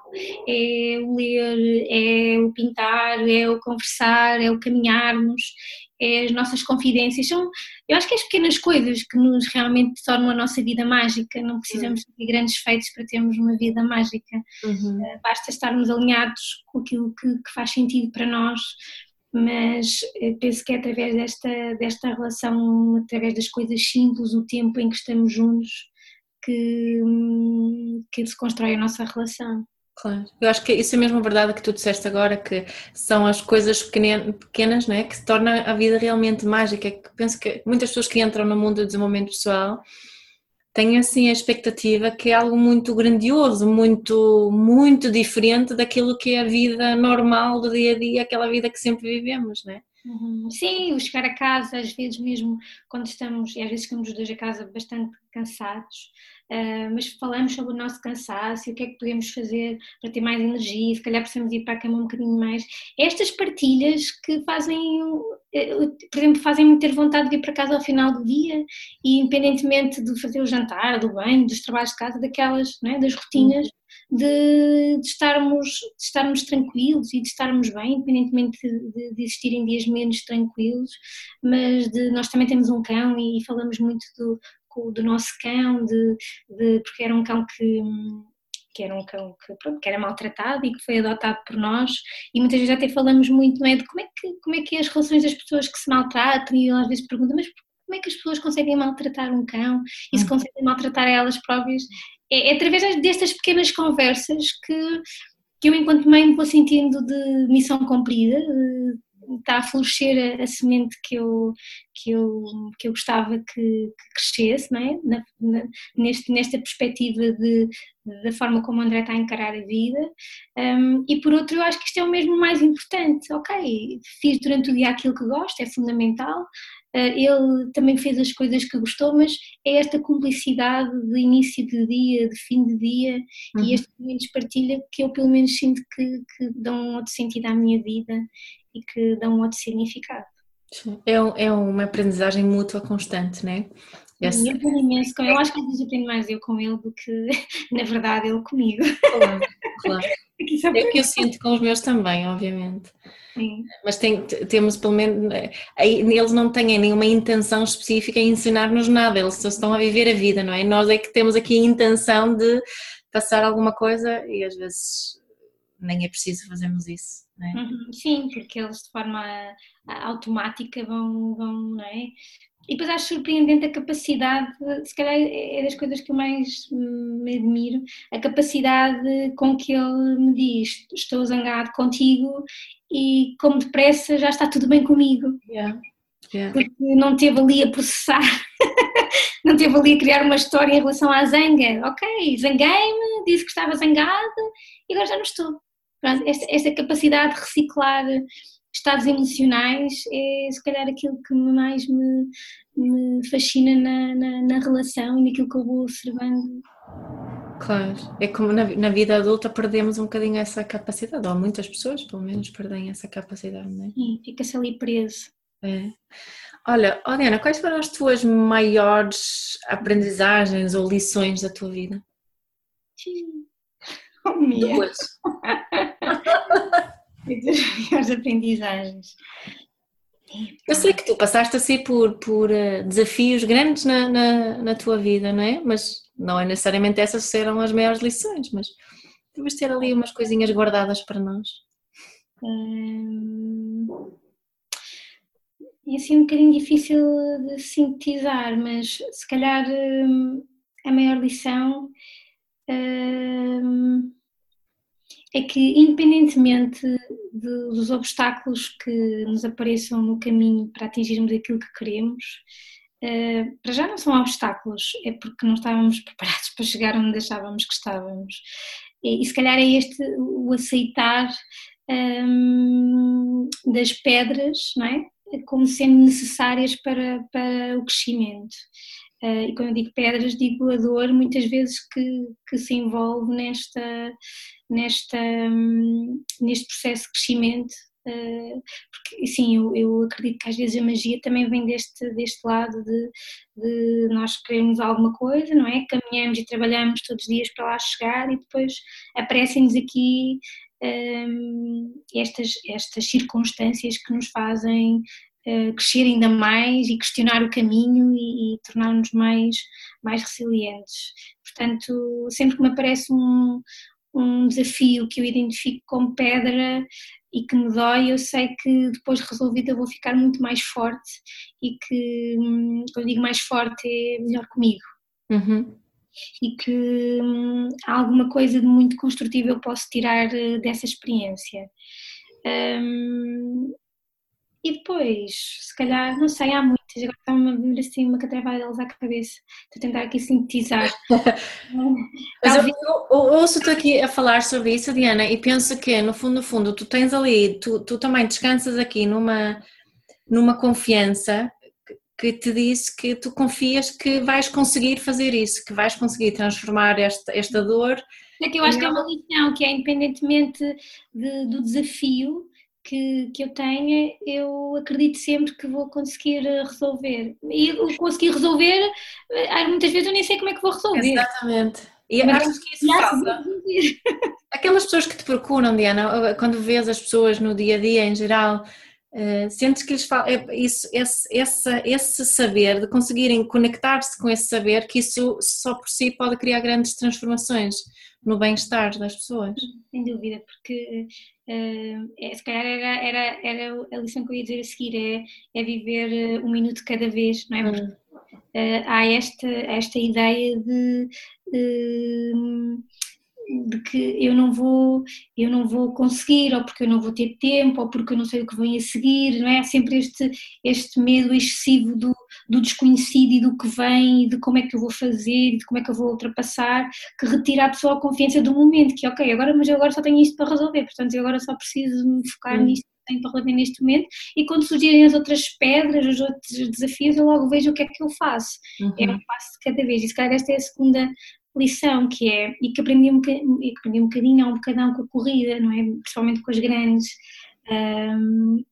é o ler, é o pintar, é o conversar, é o caminharmos, é as nossas confidências, são, eu acho que as pequenas coisas que nos realmente tornam a nossa vida mágica, não precisamos de grandes feitos para termos uma vida mágica. Uhum. basta estarmos alinhados com aquilo que, que faz sentido para nós, mas eh, penso que é através desta, desta relação, através das coisas simples, o tempo em que estamos juntos, que, hum, que se constrói a nossa relação. Claro. Eu acho que isso é mesmo verdade que tu disseste agora, que são as coisas pequenas né, que torna a vida realmente mágica. Penso que muitas pessoas que entram no mundo do desenvolvimento pessoal têm assim a expectativa que é algo muito grandioso, muito, muito diferente daquilo que é a vida normal do dia a dia, aquela vida que sempre vivemos, né? Sim, o chegar a casa, às vezes mesmo quando estamos, e às vezes ficamos os dois a casa bastante cansados, ah, mas falamos sobre o nosso cansaço e o que é que podemos fazer para ter mais energia, se calhar precisamos ir para a cama um bocadinho mais. Estas partilhas que fazem, por exemplo, fazem-me ter vontade de ir para casa ao final do dia e independentemente de fazer o jantar, do banho, dos trabalhos de casa, daquelas, é, das rotinas, de, de estarmos, de estarmos tranquilos e de estarmos bem, independentemente de, de existirem dias menos tranquilos, mas de, nós também temos um cão e falamos muito do, do nosso cão, de, de- porque era um cão que que era um cão que, pronto, que era maltratado e que foi adotado por nós e muitas vezes até falamos muito não é, de como é, que, como é que é as relações das pessoas que se maltratam e às vezes pergunto, mas como é que as pessoas conseguem maltratar um cão e se Uhum. conseguem maltratar elas próprias? É, é através destas pequenas conversas que, que eu enquanto mãe me vou sentindo de missão cumprida, de- está a florescer a, a semente que eu, que eu, que eu gostava que, que crescesse, não é? Na- na- neste, nesta perspectiva de, da forma como o André está a encarar a vida. Um, e por outro, eu acho que isto é o mesmo mais importante. Ok, fiz durante o dia aquilo que gosto, é fundamental. Uh, ele também fez as coisas que gostou, mas é esta cumplicidade de início de dia, de fim de dia Uhum. e este momento de partilha que eu pelo menos sinto que, que dão um outro sentido à minha vida e que dão um outro significado. É, um- é uma aprendizagem mútua constante, né? Esse... Eu aprendo imenso com ele. Eu acho que às vezes aprendo mais eu com ele do que, *laughs* na verdade, ele comigo. Claro, claro. *laughs* É o que eu sinto com os meus também, obviamente. Sim. Mas tem, temos pelo menos. Eles não têm nenhuma intenção específica em ensinar-nos nada, eles só estão a viver a vida, não é? Nós é que temos aqui a intenção de passar alguma coisa e às vezes nem é preciso fazermos isso. É? Uhum, sim, porque eles de forma automática vão, vão não é? E depois acho surpreendente a capacidade, se calhar é das coisas que eu mais me admiro, a capacidade com que ele me diz: Estou zangado contigo e, como depressa, já está tudo bem comigo. Yeah. Yeah. Porque não teve ali a processar, *laughs* não teve ali a criar uma história em relação à zanga. Ok, zanguei-me, disse que estava zangado e agora já não estou. Esta, esta capacidade de reciclar estados emocionais é se calhar aquilo que mais me, me fascina na, na, na, relação e naquilo que eu vou observando. Claro, é como na, na, vida adulta perdemos um bocadinho essa capacidade, ou muitas pessoas pelo menos perdem essa capacidade, não é? Sim, fica-se ali preso. É. Olha, Diana, quais foram as tuas maiores aprendizagens ou lições da tua vida? Sim. *laughs* Oh, Duas. *laughs* as aprendizagens. Eu sei que tu passaste assim por, por uh, desafios grandes na, na, na, tua vida, não é? Mas não é necessariamente essas que serão as maiores lições, mas deves ter ali umas coisinhas guardadas para nós. Hum, é assim um bocadinho difícil de sintetizar, mas se calhar hum, a maior lição hum, é que, independentemente de, dos obstáculos que nos apareçam no caminho para atingirmos aquilo que queremos, uh, para já não são obstáculos, é porque não estávamos *laughs* preparados para chegar onde achávamos que estávamos. E, e se calhar é este o aceitar um, das pedras, não é? Como sendo necessárias para, para o crescimento. Uh, e quando eu digo pedras, digo a dor muitas vezes que, que se envolve nesta, nesta, um, neste processo de crescimento. Uh, porque sim, eu, eu, acredito que às vezes a magia também vem deste, deste lado de, de nós queremos alguma coisa, não é? Caminhamos e trabalhamos todos os dias para lá chegar e depois aparecem-nos aqui um, estas, estas circunstâncias que nos fazem uh, crescer ainda mais e questionar o caminho e, e tornar-nos mais, mais resilientes. Portanto, sempre que me aparece um, um desafio que eu identifico como pedra e que me dói, eu sei que depois resolvida eu vou ficar muito mais forte e que, hum, quando digo mais forte, é melhor comigo. Uhum. E que hum, alguma coisa de muito construtivo eu posso tirar eh, dessa experiência. Um, e depois, se calhar, não sei, há muitas, agora está-me assim uma catrevada delas à cabeça. Estou a tentar aqui sintetizar. *laughs* Mas eu, eu, ouço-te aqui a falar sobre isso, Diana, e penso que, no fundo, no fundo, tu tens ali, tu, tu também descansas aqui numa, numa confiança que te diz que tu confias que vais conseguir fazer isso, que vais conseguir transformar esta, esta dor. É que eu acho que é uma lição, que é independentemente de, do desafio, que, que eu tenha, eu acredito sempre que vou conseguir eh, resolver. E o conseguir resolver, eh, muitas vezes eu nem sei como é que vou resolver. Exatamente. E Mas acho que isso falta. *laughs* Aquelas pessoas que te procuram, Diana, quando vês as pessoas no dia a dia em geral, uh, sentes que lhes falta é isso, esse, esse, esse saber, de conseguirem conectar-se com esse saber, que isso só por si pode criar grandes transformações no bem-estar das pessoas. Sem dúvida, porque uh, é, se calhar era, era, era a lição que eu ia dizer a seguir, é, é viver um minuto cada vez, não é? Porque, uh, há esta, esta ideia de uh, de que eu não vou eu não vou conseguir ou porque eu não vou ter tempo ou porque eu não sei o que vem a seguir não é sempre este este medo excessivo do, do desconhecido e do que vem e de como é que eu vou fazer e de como é que eu vou ultrapassar que retira a pessoa a confiança do momento que ok agora mas eu agora só tenho isto para resolver portanto eu agora só preciso me focar hum. nisto que tenho para resolver neste momento e quando surgirem as outras pedras os outros desafios eu logo vejo o que é que eu faço uhum. é um passo de cada vez e se calhar esta é a segunda lição que é, e que aprendi um, e que aprendi um bocadinho, há um bocadão com a corrida, não é? Principalmente com as grandes, um,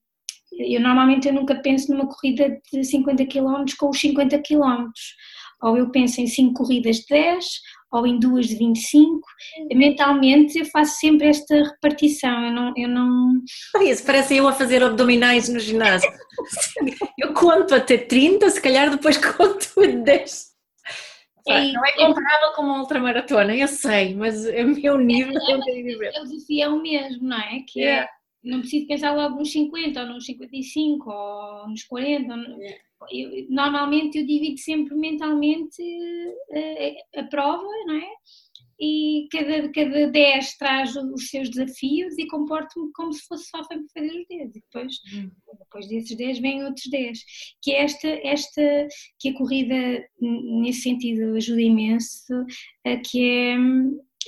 eu normalmente eu nunca penso numa corrida de 50 km com os 50 km. Ou eu penso em 5 corridas de 10, ou em duas de 25. Mentalmente eu faço sempre esta repartição. Eu não. Eu não... Isso parece eu a fazer abdominais no ginásio. *laughs* eu conto até 30, se calhar depois conto *laughs* 10. É, não é comparável com uma ultramaratona, eu sei, mas é o meu nível é, é, o desafio é o mesmo, não é? Que yeah. é, não preciso pensar logo nos 50 ou nos 55 ou nos 40. Yeah. Eu, normalmente eu divido sempre mentalmente a, eh, a prova, não é? e cada, cada 10 traz os seus desafios e comporto-me como se fosse só para fazer os 10 e depois, hum. depois desses 10 vêm outros 10 que é esta, esta que a corrida nesse sentido ajuda imenso que é,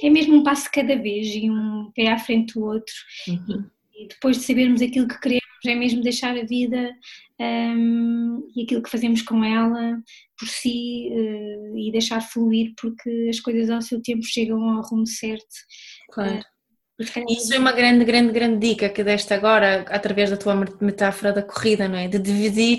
é mesmo um passo cada vez e um pé à frente do outro uhum. E, depois de sabermos aquilo que queremos é mesmo deixar a vida um, e aquilo que fazemos com ela por si uh, e deixar fluir porque as coisas ao seu tempo chegam ao rumo certo. Claro. Uh, Isso é uma grande, grande, grande dica que deste agora através da tua metáfora da corrida, não é? De dividir,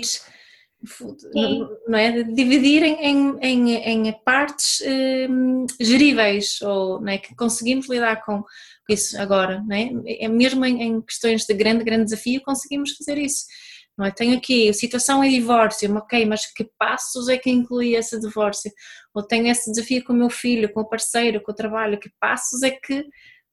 não é? Dividir em, em, em partes um, geríveis ou não é? que conseguimos lidar com isso agora, não é? é mesmo em, em questões de grande, grande desafio conseguimos fazer isso não é? Tenho aqui, a situação é divórcio, ok, mas que passos é que inclui esse divórcio? Ou tenho esse desafio com o meu filho, com o parceiro, com o trabalho, que passos é que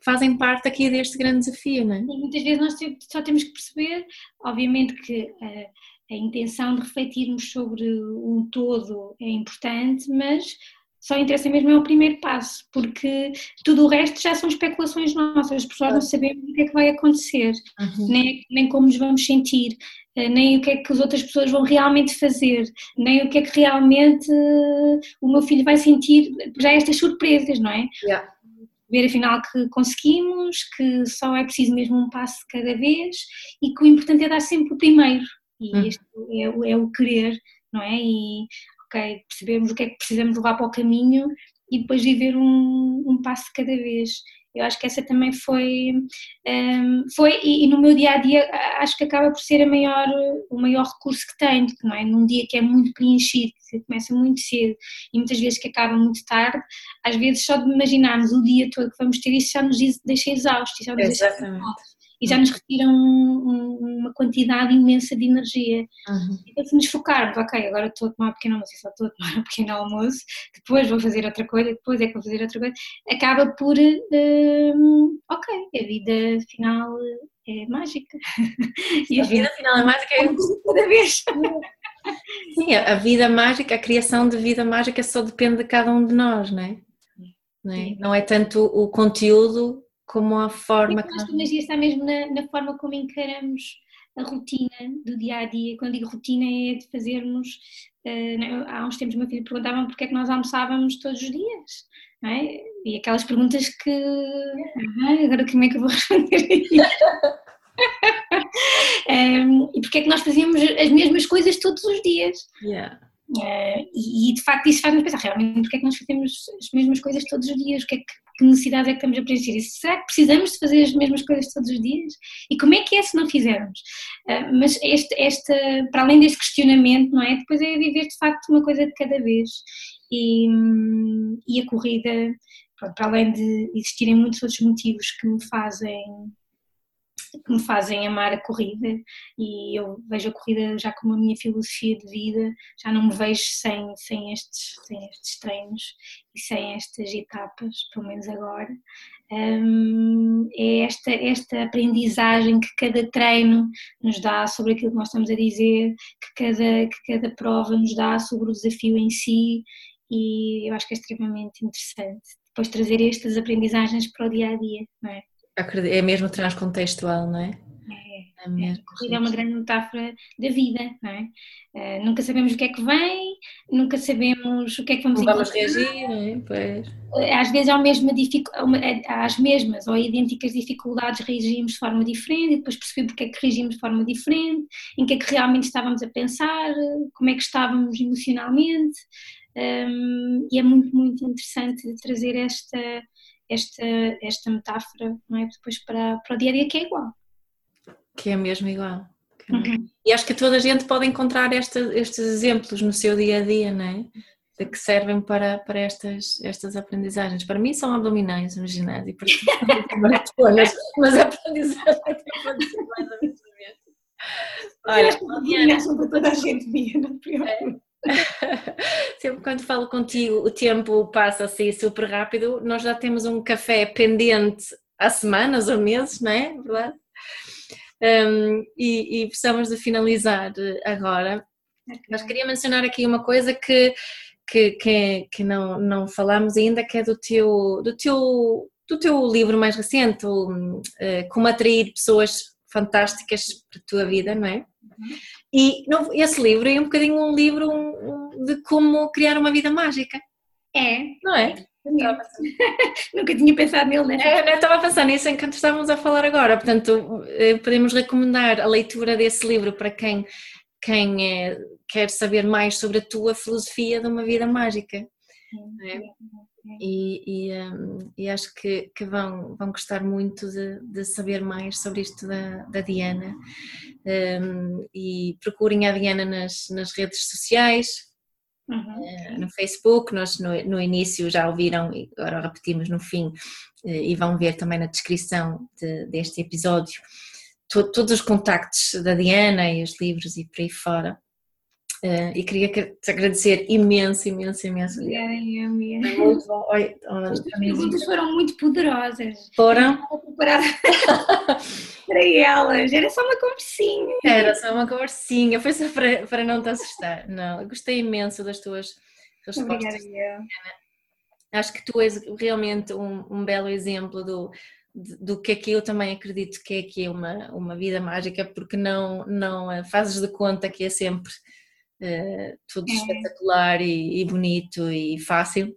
fazem parte aqui deste grande desafio, não é? E muitas vezes nós só temos que perceber, obviamente que eh, a intenção de refletirmos sobre um todo é importante, mas só interessa mesmo é o primeiro passo, porque tudo o resto já são especulações nossas, as pessoas não sabemos o que é que vai acontecer, uhum. nem, nem como nos vamos sentir, eh, nem o que é que as outras pessoas vão realmente fazer, nem o que é que realmente eh, o meu filho vai sentir, já estas surpresas, não é? Yeah. Ver afinal que conseguimos, que só é preciso mesmo um passo cada vez e que o importante é dar sempre o primeiro, e uhum. este é, é o querer, não é? E ok, percebemos o que é que precisamos levar para o caminho e depois viver um, um passo cada vez. Eu acho que essa também foi, um, foi e, e, no meu dia a dia acho que acaba por ser a maior, o maior recurso que tenho, não é? Num dia que é muito preenchido, que começa muito cedo e muitas vezes que acaba muito tarde, às vezes só de imaginarmos o dia todo que vamos ter isso já nos deixa exaustos, já nos Exatamente. deixa e já nos retiram um, uma quantidade imensa de energia. Uhum. Então, se nos focarmos, ok, agora estou a tomar um pequeno almoço, só estou a tomar um pequeno almoço, depois vou fazer outra coisa, depois é que vou fazer outra coisa, acaba por, uh, ok, a vida final é mágica. *laughs* E a, a vida final é mágica é *laughs* cada vez. Sim, a vida mágica, a criação de vida mágica só depende de cada um de nós, não é? Não é, não é tanto o conteúdo como a forma que. Acho que a magia está mesmo na, na, forma como encaramos a rotina do dia a dia. Quando digo rotina, é de fazermos. Uh, há uns tempos, meu filho perguntava porque é que nós almoçávamos todos os dias. Não é? E aquelas perguntas que. Ah, agora como é que eu vou *laughs* responder um, *laughs* e porque é que nós fazíamos as mesmas coisas todos os dias? Yeah. Uh, e, e, de facto isso faz-nos pensar realmente porque é que nós fazemos as mesmas coisas todos os dias, o que é que que necessidade é que estamos a preencher? E será que precisamos de fazer as mesmas coisas todos os dias? E como é que é se não fizermos? Uh, mas este, este, para além deste questionamento, não é? Depois é viver de facto uma coisa de cada vez. E, e a corrida, pronto, para além de existirem muitos outros motivos que me fazem que me fazem amar a corrida e eu vejo a corrida já como a minha filosofia de vida, já não me vejo sem, sem, estes, sem estes treinos e sem estas etapas, pelo menos agora. Um, é esta, esta aprendizagem que cada treino nos dá sobre aquilo que nós estamos a dizer, que cada, que cada prova nos dá sobre o desafio em si e eu acho que é extremamente interessante depois trazer estas aprendizagens para o dia a dia, não é? É mesmo transcontextual, não é? É, é, mesmo. a corrida é uma grande metáfora da vida, não é? Uh, nunca sabemos o que é que vem, nunca sabemos o que é que vamos Como vamos reagir, não é? Pois. Eh, às vezes há mesma eh, às mesmas ou idênticas dificuldades reagimos de forma diferente e depois percebemos porque é que reagimos de forma diferente, em que é que realmente estávamos a pensar, como é que estávamos emocionalmente. Um, e é muito, muito interessante trazer esta esta, esta metáfora, não é? Depois para, para o dia a dia que é igual. Que é mesmo igual. Uhum. E acho que toda a gente pode encontrar esta, estes exemplos no seu dia a dia, não é? De que servem para, para estas, estas aprendizagens. Para mim são abdominais no ginásio, para *laughs* maratonas, mas aprendizagens pode ser mais ou menos Olha, abdominais são para toda a gente, Bia, não é? *laughs* Sempre quando falo contigo, o tempo passa assim super rápido. Nós já temos um café pendente há semanas ou meses, não é? Verdade? Um, e, e, precisamos de finalizar agora. Mas queria mencionar aqui uma coisa que, que, que, que, não, não falamos ainda, que é do teu, do teu, do teu livro mais recente, o, uh, Como Atrair Pessoas Fantásticas para a Tua Vida, não é? Uhum. E não, esse livro é um bocadinho um livro de como criar uma vida mágica. É. Não é? *laughs* Nunca tinha pensado nele, né? É, eu estava a pensar nisso enquanto estávamos a falar agora. Portanto, eh, podemos recomendar a leitura desse livro para quem, quem é, quer saber mais sobre a tua filosofia de uma vida mágica. É? E, e, um, e, acho que, que, vão, vão gostar muito de, de saber mais sobre isto da, da Diana. Um, e procurem a Diana nas, nas redes sociais, Uhum. Uh, no Facebook, nós no, no, início já ouviram e agora repetimos no fim uh, e vão ver também na descrição de, deste episódio to, todos os contactos da Diana e os livros e por aí fora. Uh, e queria te agradecer imenso, imenso, imenso. Obrigada, Yami. Muito bom. Oi, As perguntas foram muito poderosas. Foram? *laughs* para elas, era só uma conversinha. Era só uma conversinha, foi só para, para não te assustar. Não, gostei imenso das tuas respostas. Obrigada, Acho que tu és realmente um, um belo exemplo do, do que é que eu também acredito que é aqui uma, uma vida mágica, porque não, não fazes de conta que é sempre uh, tudo é. espetacular e, e, bonito e fácil.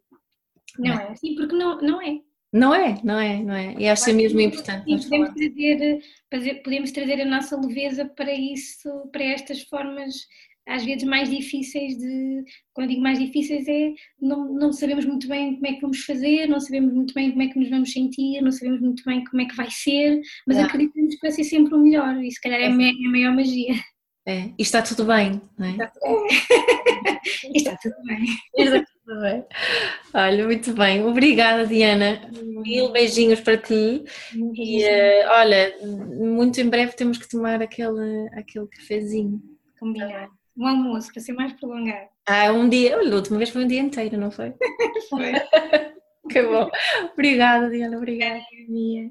Não é assim, porque não, não é. Não é, não é, não é. E acho que é mesmo importante. Sim, podemos trazer, podemos trazer a nossa leveza para isso, para estas formas às vezes mais difíceis de, quando digo mais difíceis é, não, não sabemos muito bem como é que vamos fazer, não sabemos muito bem como é que nos vamos sentir, não sabemos muito bem como é que vai ser, mas é. acreditamos que vai ser sempre o melhor e se calhar é, é a maior magia. É, e está tudo bem, não é? Está tudo bem. *laughs* está tudo bem. Está tudo bem. Olha, muito bem. Obrigada, Diana. Mil beijinhos para ti. E uh, olha, muito em breve temos que tomar aquele, aquele cafezinho. Combinado. Um almoço, para ser mais prolongado. Ah, um dia. Olha, a última vez foi um dia inteiro, não foi? *laughs* foi. *laughs* que bom. Obrigada, Diana. Obrigada. Minha.